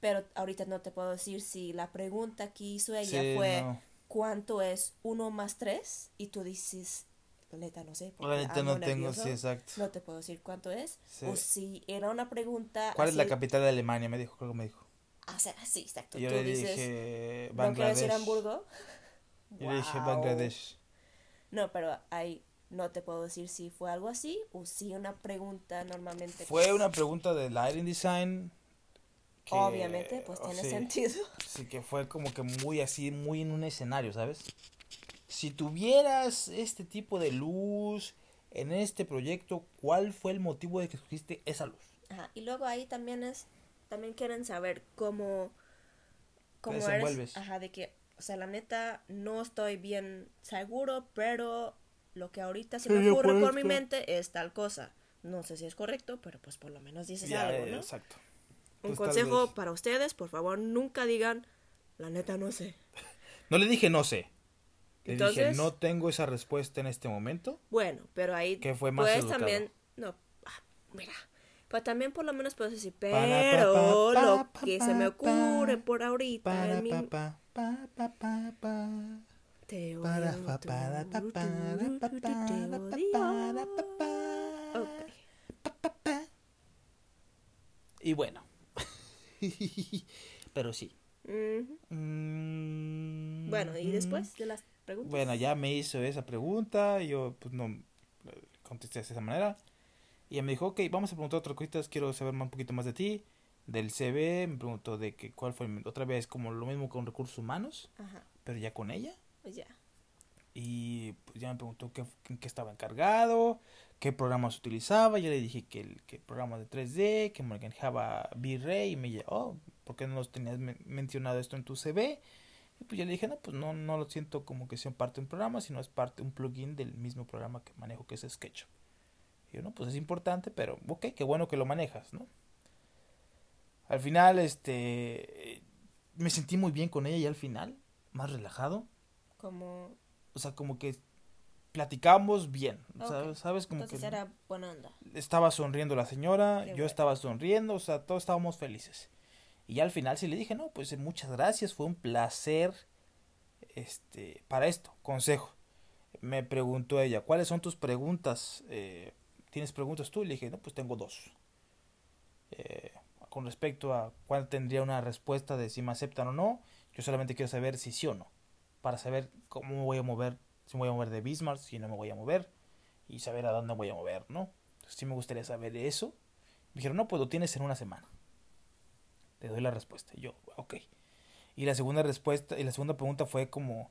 pero ahorita no te puedo decir si la pregunta que hizo ella Sí, fue no. cuánto es 1 más 3 y tú dices, neta no sé. La neta no tengo, nervioso, sí, exacto. No te puedo decir cuánto es. Sí. O si era una pregunta. ¿Cuál es la así- capital de Alemania? Me dijo, creo que me dijo. Ah, sí, exacto. Y yo tú le dices, dije ¿no quiero decir Bangladesh. Hamburgo? Yo le dije Wow. Bangladesh. No, pero ahí no te puedo decir si fue algo así o si una pregunta normalmente. Fue una pregunta de lighting design. que- Obviamente, pues tiene sí, sentido. Sí, que fue como que muy así, muy en un escenario, ¿sabes? Si tuvieras este tipo de luz en este proyecto, ¿cuál fue el motivo de que escogiste esa luz? Ajá, y luego ahí también es, también quieren saber cómo, cómo eres, ajá, de que, o sea, la neta, no estoy bien seguro, pero lo que ahorita se me ocurre por mi mente es tal cosa. No sé si es correcto, pero pues por lo menos dices Ya, algo, eh, ¿no? Exacto. Un Pues, consejo vez. para ustedes, por favor, nunca digan, la neta no sé. No le dije no sé. Le dije no tengo esa respuesta en este momento. Bueno, pero ahí Que fue más puedes educado. también, no, ah, mira, pero también por lo menos puedes decir, pa, pero pa, lo pa, que pa, se me pa, ocurre por ahorita Para en mi Para pa para pa para pa para pa pa pa. Y bueno. Pero sí. Mm, Bueno, y después de las preguntas. Bueno, ya me hizo esa pregunta, yo pues no contesté de esa manera. Y ella me dijo, ok, vamos a preguntar otras cositas, quiero saber un poquito más de ti, del CV, me preguntó de que cuál fue, otra vez como lo mismo con recursos humanos, Ajá, pero ya con ella. Pues ya. Y pues ya me preguntó qué, en qué estaba encargado, qué programas utilizaba. Yo le dije que el que programa de 3D, que manejaba V-Ray. Y me dijo, oh, ¿por qué no los tenías men- mencionado esto en tu CV? Y pues yo le dije, no, pues no, no lo siento como que sea parte de un programa, sino es parte, un plugin del mismo programa que manejo, que es SketchUp. Y yo, no, pues es importante, pero ok, qué bueno que lo manejas, ¿no? Al final, este, me sentí muy bien con ella y al final, más relajado. Como, O sea, como que platicamos bien. ¿sabes? ¿Sabes? Como entonces que era buena onda. estaba sonriendo la señora, Qué yo bueno. estaba sonriendo, o sea, todos estábamos felices. Y ya al final sí le dije, no, pues eh, muchas gracias, fue un placer, este, para esto, consejo. Me preguntó ella, ¿cuáles son tus preguntas? Eh, ¿Tienes preguntas tú? Y le dije, no, pues tengo dos. Eh, con respecto a cuál tendría una respuesta de si me aceptan o no, yo solamente quiero saber si sí o no, para saber cómo me voy a mover, si me voy a mover de Bismarck, si no me voy a mover, y saber a dónde voy a mover, ¿no? Entonces, sí me gustaría saber eso. Me dijeron, no, pues lo tienes en una semana. Te doy la respuesta. Y yo, ok. Y la segunda respuesta, y la segunda pregunta fue como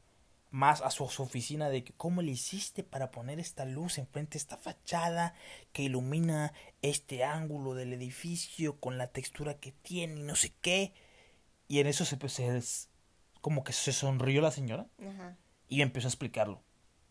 más a su, su oficina de que cómo le hiciste para poner esta luz enfrente de esta fachada que ilumina este ángulo del edificio con la textura que tiene y no sé qué. Y en eso se, pues, se- como que se sonrió la señora Ajá. y empezó a explicarlo.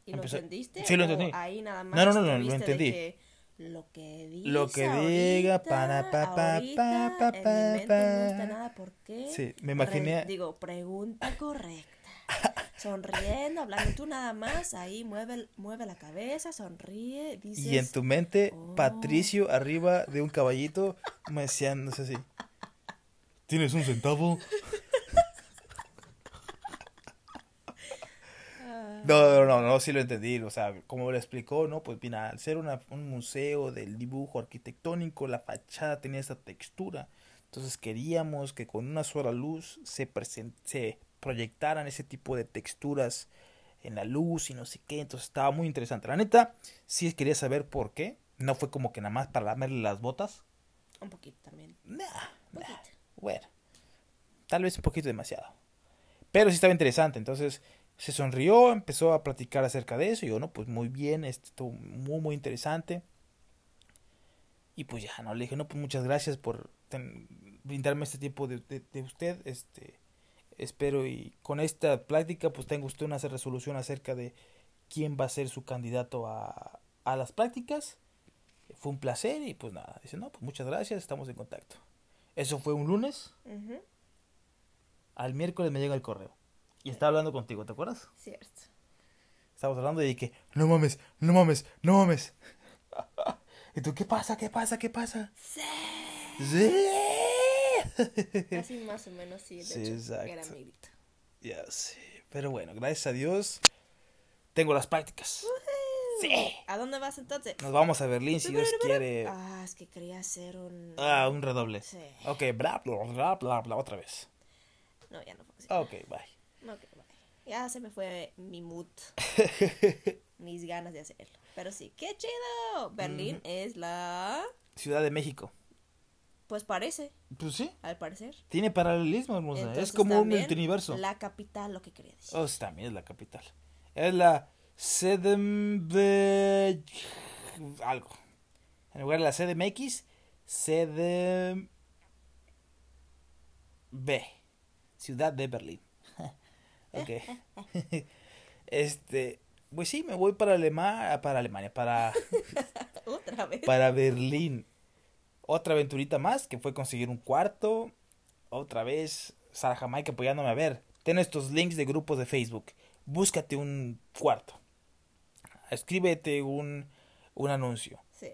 ¿Y lo Empezó- entendiste? Sí, lo entendí. Ahí nada más. No, no, no, no, lo entendí. que Lo que diga. Lo que diga, para, pa, pa, pa, pa, pa, no está nada, ¿por qué? Sí, me imaginé- digo, pregunta correcta. Sonriendo, hablando tú nada más, ahí mueve, mueve la cabeza, sonríe, dices... Y en tu mente, "Oh". Patricio arriba de un caballito, me decían, no sé si. ¿Tienes un centavo? No, no, no, no, sí lo entendí. O sea, como lo explicó, ¿no? Pues mira, al ser una- un museo del dibujo arquitectónico, la fachada tenía esa textura. Entonces queríamos que con una sola luz se, se proyectaran ese tipo de texturas en la luz y no sé qué. Entonces estaba muy interesante. La neta, sí quería saber por qué. No fue como que nada más para lamerle las botas. Un poquito también. Nah, Un nah. poquito. Bueno, tal vez un poquito demasiado. Pero sí estaba interesante. Entonces se sonrió, empezó a platicar acerca de eso. Y yo, no, pues muy bien, esto muy, muy interesante. Y pues ya, no, le dije, no, pues muchas gracias por ten- brindarme este tiempo de, de- de usted. Este, Espero y con esta práctica pues tenga usted una resolución acerca de quién va a ser su candidato a, a las prácticas. Fue un placer y pues nada, dice, no, pues muchas gracias, estamos en contacto. Eso fue un lunes. Al miércoles me llega el correo. Y estaba hablando contigo, ¿te acuerdas? Cierto. Estábamos hablando y que, no mames, no mames, no mames. ¿Y tú qué pasa? ¿Qué pasa? ¿Qué pasa? Sí. Sí. Así más o menos, sí. De Sí, hecho, exacto. era mi grito. Ya sé. Pero bueno, gracias a Dios tengo las prácticas. Sí. ¿A dónde vas entonces? Nos vamos a Berlín si Dios quiere. Ah, es que quería hacer un... Ah, un redoble. Sí. Ok, bla, bla, bla, bla, bla, otra vez. No, ya no así. Ok, bye. No, ok, bye. Ya se me fue mi mood, mis ganas de hacerlo. Pero sí, ¡qué chido! Berlín es la... Ciudad de México. Pues parece, Pues sí. al parecer. Tiene paralelismo, hermosa. Entonces, es como un multiverso. La capital, lo que quería decir. Oh, también es la capital. Es la CDMX. Algo. En lugar de la CDMX, CDB. Ciudad de Berlín. Ok. este. Pues sí, me voy para Alemania. Para Alemania. Para, Otra vez. para Berlín. Otra aventurita más que fue conseguir un cuarto. Otra vez Sara Jamaica apoyándome a ver. Ten estos links de grupos de Facebook. Búscate un cuarto. Escríbete un, un anuncio. Sí.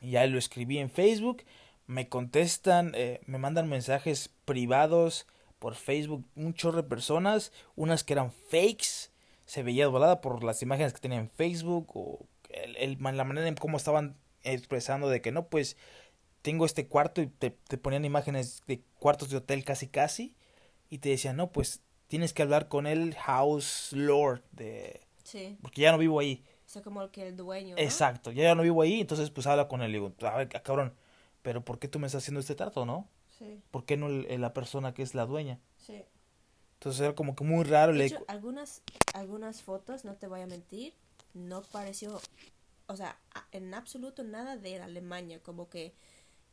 Ya lo escribí en Facebook. Me contestan, eh, me mandan mensajes privados por Facebook. Un chorro de personas. Unas que eran fakes. Se veía doblada por las imágenes que tenía en Facebook. O el, el- la manera en cómo estaban expresando de que no, pues tengo este cuarto y te, te ponían imágenes de cuartos de hotel casi casi. Y te decían, no, pues tienes que hablar con el house lord de... Sí. Porque ya no vivo ahí. O sea, como el que el dueño. ¿no? Exacto, ya no vivo ahí, entonces pues habla con él. Y digo, a ver, cabrón, pero ¿por qué tú me estás haciendo este trato, no? Sí, ¿Por qué no el- la persona que es la dueña? sí. Entonces era como que muy raro. De Le... hecho, algunas, algunas fotos, no te voy a mentir, no pareció, o sea, en absoluto nada de Alemania, como que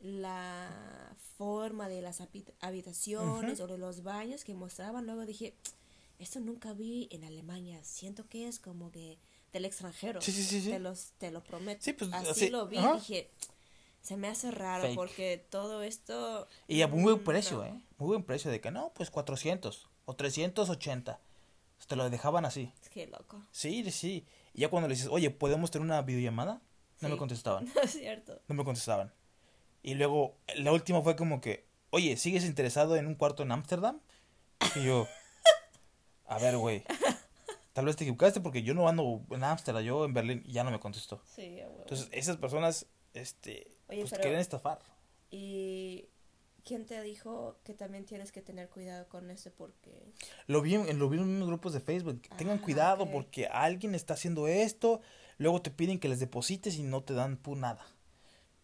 la forma de las habi- habitaciones o de los baños que mostraban, luego dije, esto nunca vi en Alemania, siento que es como que del extranjero, Sí, sí, sí. Te, los, te lo prometo. Sí, pues, así, así, lo vi, ajá. dije, se me hace raro Fake. porque todo esto... Y a muy buen mm, precio, no. ¿eh? Muy buen precio de que no, pues 400 o 380. Te lo dejaban así. Es que loco. Sí, sí. Y ya cuando le dices, oye, ¿podemos tener una videollamada? No me contestaban. No es cierto. No me contestaban. Y luego, la última fue como que, oye, ¿sigues interesado en un cuarto en Ámsterdam? Y yo, a ver, güey, tal vez te equivocaste porque yo no ando en Ámsterdam, yo en Berlín, y ya no me contestó. Sí. Entonces, esas personas, este, Oye, pues pero- quieren estafar. ¿Y quién te dijo que también tienes que tener cuidado con eso? Porque. Lo vi, en, lo vi en unos grupos de Facebook. Tengan Ah, cuidado porque alguien está haciendo esto, luego te piden que les deposites y no te dan pu nada.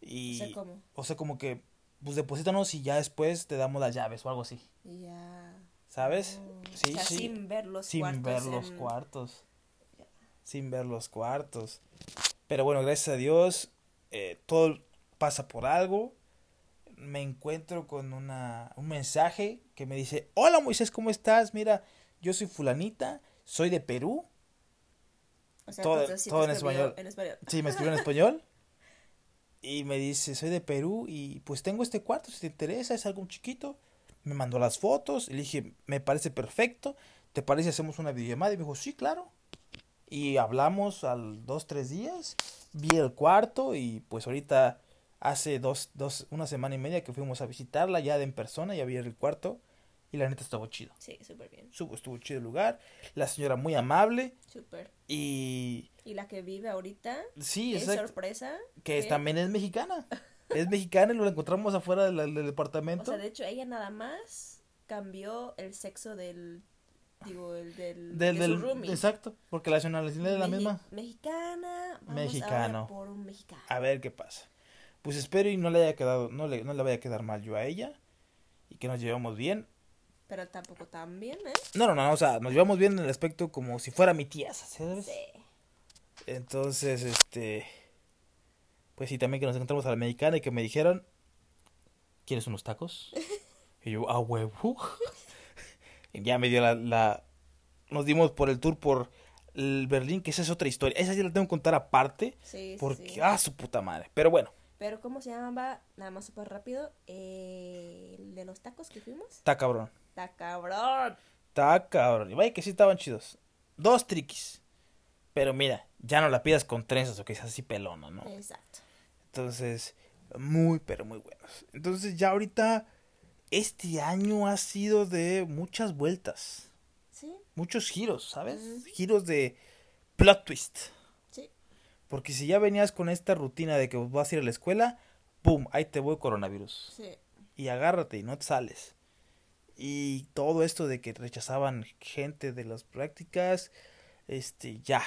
Y, O sea, ¿cómo? o sea, como que, pues deposítanos y ya después te damos las llaves o algo así. Ya. ¿Sabes? Sí, o sea, sí. sin ver los sin cuartos. ver los en- cuartos. Ya. Sin ver los cuartos. Pero bueno, gracias a Dios, eh, todo pasa por algo. Me encuentro con una, un mensaje que me dice, hola Moisés, ¿cómo estás? Mira, yo soy fulanita, soy de Perú. O sea, todo- sí todo en español. En español. Sí, me escribió en español. Y me dice, soy de Perú y pues tengo este cuarto, si te interesa, es algo chiquito. Me mandó las fotos y le dije, me parece perfecto. ¿Te parece hacemos una videollamada? Y me dijo, sí, claro. Y hablamos al dos, tres días. Vi el cuarto y pues ahorita hace dos, dos, una semana y media que fuimos a visitarla ya de en persona, ya vi el cuarto. Y la neta estuvo chido. Sí, súper bien. Estuvo, estuvo chido el lugar. La señora muy amable. Súper. Y Y la que vive ahorita. sí, exacto. sorpresa. Que es- ¿qué? también es mexicana. Es mexicana y lo encontramos afuera del, del O departamento. sea, de hecho, ella nada más cambió el sexo del. Digo, el del. del, de del- exacto, porque la nacionalidad es la Meji- misma. Mexicana. Vamos Mexicano. ahora por un mexicano. A ver qué pasa. Pues espero y no le haya quedado, no le, no le vaya a quedar mal yo a ella. Y que nos llevemos bien. Pero tampoco tan bien, ¿eh? No, no, no, o sea, nos llevamos bien en el aspecto como si fuera mi tía, ¿sabes? Sí. Entonces, este. Pues sí, también que nos encontramos a la mexicana y que me dijeron, ¿quieres unos tacos? Y yo, a huevo. Ya me dio la, la... Nos dimos por el tour por el Berlín, que esa es otra historia. Esa sí la tengo que contar aparte. Sí, sí, Porque, sí. ah, su puta madre. Pero bueno, Pero ¿cómo se llamaba? Nada más súper rápido. Eh, el de los tacos que fuimos. está cabrón. Está cabrón. Está cabrón. Y vaya que sí estaban chidos. Dos triquis. Pero mira, ya no la pidas con trenzas o que es así pelona, ¿no? Exacto. Entonces, muy, pero muy buenos. Entonces, ya ahorita, este año ha sido de muchas vueltas. Sí, Muchos giros, ¿sabes? Giros de plot twist. Porque si ya venías con esta rutina de que vas a ir a la escuela, ¡pum! Ahí te voy coronavirus. Sí. Y agárrate y no te sales. Y todo esto de que rechazaban gente de las prácticas, este, ya.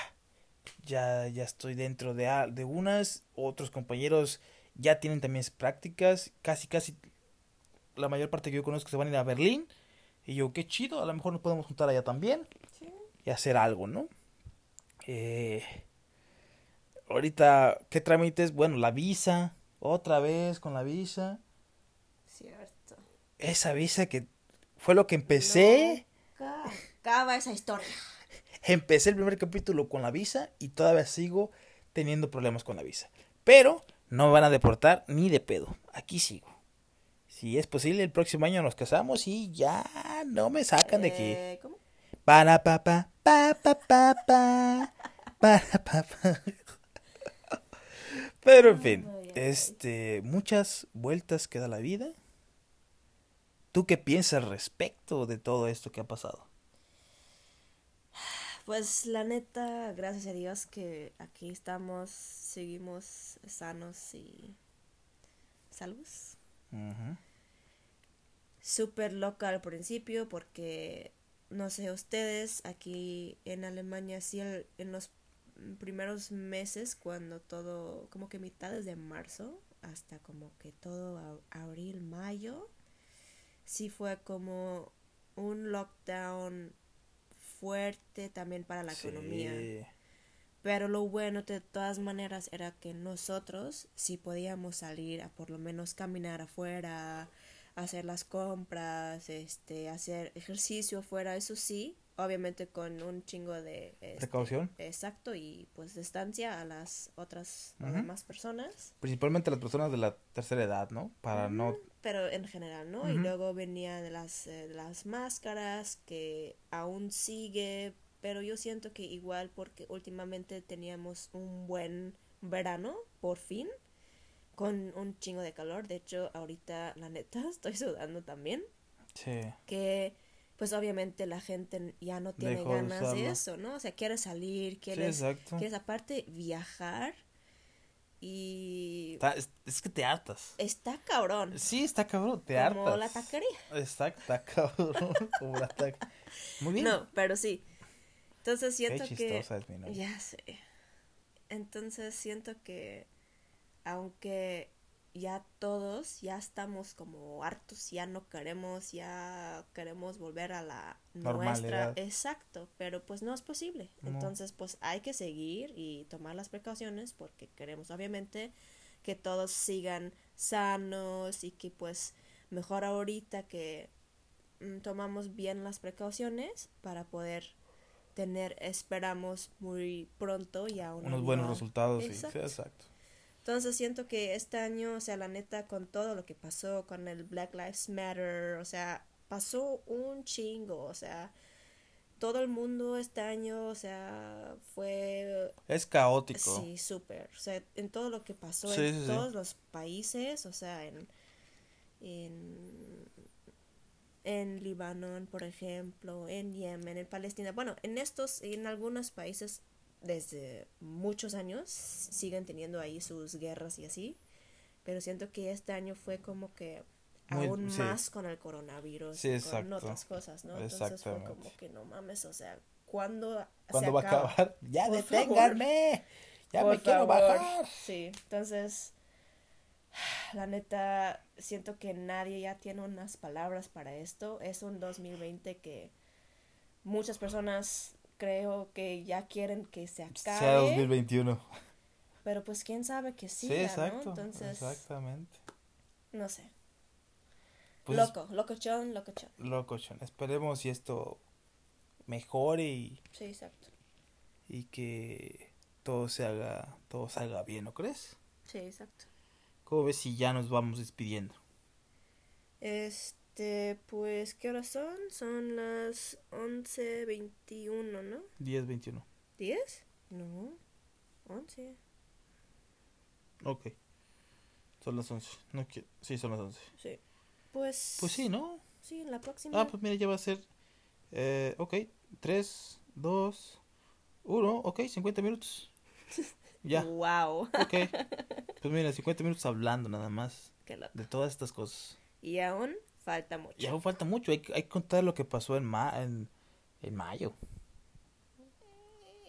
Ya, ya estoy dentro de, de unas. Otros compañeros ya tienen también prácticas. Casi, casi la mayor parte que yo conozco se van a ir a Berlín. Y yo, qué chido, a lo mejor nos podemos juntar allá también Sí. y hacer algo, ¿no? Eh, ahorita, ¿qué trámites? Bueno, la visa, otra vez con la visa. Cierto. Esa visa que fue lo que empecé. Nunca acaba esa historia. Empecé el primer capítulo con la visa y todavía sigo teniendo problemas con la visa. Pero no me van a deportar ni de pedo. Aquí sigo. Si es posible, el próximo año nos casamos y ya no me sacan de aquí. Eh, ¿Cómo? Para pa pa pa pa pa pa para pa pa. Pero en fin, este muchas vueltas que da la vida. ¿Tú qué piensas respecto de todo esto que ha pasado? Pues la neta, gracias a Dios que aquí estamos, seguimos sanos y salvos. Ujú. Súper loca al principio porque, no sé, ustedes aquí en Alemania, sí, el- en los primeros meses, cuando todo, como que mitades de marzo, hasta como que todo abril, mayo, sí fue como un lockdown fuerte también para la Sí. economía. Pero lo bueno de todas maneras era que nosotros sí podíamos salir a por lo menos caminar afuera, hacer las compras, este, hacer ejercicio afuera, eso sí, obviamente con un chingo de este, Precaución. Exacto, y pues distancia a las otras a Ujú. demás personas. Principalmente las personas de la tercera edad, ¿no? Para no Pero en general, ¿no? Y luego venían las, eh, las máscaras que aún sigue, pero yo siento que igual porque últimamente teníamos un buen verano, por fin, con un chingo de calor. De hecho, ahorita, la neta, estoy sudando también. Sí. Que, pues obviamente la gente ya no tiene ganas de eso, ¿no? O sea, quiere salir, Sí, quiere, exacto. quieres aparte viajar y Está- es, es que te hartas. está cabrón. Sí, está cabrón, te Como hartas. la taquería. Exacto, está cabrón. Como la taca- Muy bien. No, pero sí. Entonces Qué siento que... chistosa es mi. Ya sé. Entonces siento que aunque ya todos ya estamos como hartos, ya no queremos, ya queremos volver a la nuestra, exacto, pero pues no es posible. No. Entonces pues hay que seguir y tomar las precauciones porque queremos obviamente que todos sigan sanos y que pues mejor ahorita que mm, tomamos bien las precauciones para poder tener, esperamos muy pronto ya una Unos buenos resultados. sí, Sí, Exacto. Entonces siento que este año, o sea, la neta, con todo lo que pasó con el Black Lives Matter, o sea, pasó un chingo, o sea, todo el mundo este año, o sea, fue Es caótico. Sí, súper. O sea, en todo lo que pasó Sí, en sí, sí. todos los países, o sea, en, en, en Líbano, por ejemplo, en Yemen, en Palestina. Bueno, en estos, en algunos países desde muchos años siguen teniendo ahí sus guerras y así. Pero siento que este año fue como que Muy- aún sí. más con el coronavirus Sí, y con otras cosas, ¿no? Entonces fue como que no mames, o sea, ¿cuándo, ¿Cuándo se va acaba? a acabar? Ya Por deténganme. Ya Por me quiero bajar. Sí, entonces, la neta, siento que nadie ya tiene unas palabras para esto. Es un 2020 que muchas personas creo que ya quieren que se acabe. Sea 2021. Pero pues quién sabe que Sí, siga, exacto. ¿no? Entonces, Exactamente. no sé. Pues loco, locochón, locochón. Locochón. Esperemos si esto mejore y, Sí, exacto. y que todo se haga, todo salga bien, ¿no crees? Sí, exacto. ¿Cómo ves si ya nos vamos despidiendo? Este, pues, ¿qué horas son? Son las 11.21, ¿no? 10, 21. ¿10? No, 11. Ok. Son las 11. No, qui- sí, son las 11. Sí. Pues, Pues sí, ¿no? sí, en la próxima. Ah, pues mira, ya va a ser. Eh, ok, 3, 2, 1, ok, 50 minutos. Ya, Wow. ok. Pues mira, 50 minutos hablando nada más Qué loco. de todas estas cosas. Y aún falta mucho. Y aún falta mucho, hay, que- hay que contar lo que pasó en, ma en, en mayo.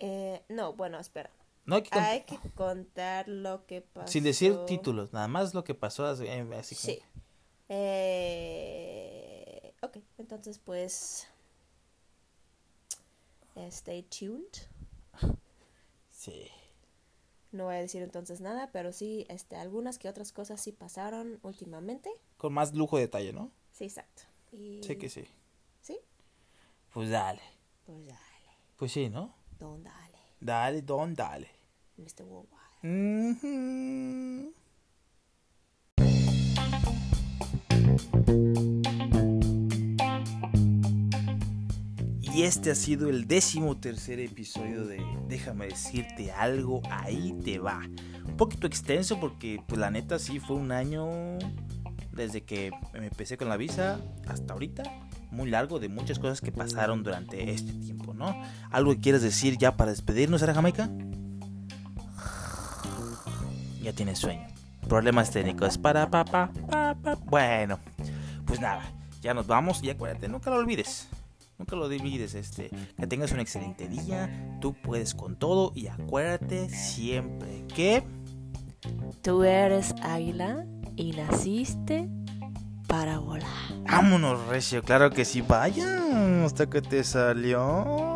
Eh, no, bueno, espera. No hay que contar, Hay que contar lo que pasó. sin decir títulos, nada más lo que pasó así, eh, así como- Sí. Eh, ok, entonces pues... Stay tuned. Sí. No voy a decir entonces nada, pero sí, este, algunas que otras cosas sí pasaron últimamente. Con más lujo de detalle, ¿no? Sí, exacto. Y... Sé que sí. Sí, Pues dale. pues dale, Pues sí, ¿no? don dale, Dale, don, dale. Mr. Worldwide. Ujú. Y este ha sido el décimo tercer episodio de Déjame decirte algo, ahí te va. Un poquito extenso porque pues la neta sí fue un año desde que me empecé con la visa hasta ahorita. Muy largo de muchas cosas que pasaron durante este tiempo, ¿no? ¿Algo que quieres decir ya para despedirnos, Sara Jamaica? Ya tienes sueño. Problemas técnicos. Para pa, pa, pa, pa. Bueno, pues nada, ya nos vamos y acuérdate, nunca lo olvides. Nunca lo olvides, este, que tengas un excelente día, tú puedes con todo y acuérdate siempre que Tú eres águila y naciste para volar. vámonos, Recio, claro que sí, vaya, hasta que te salió.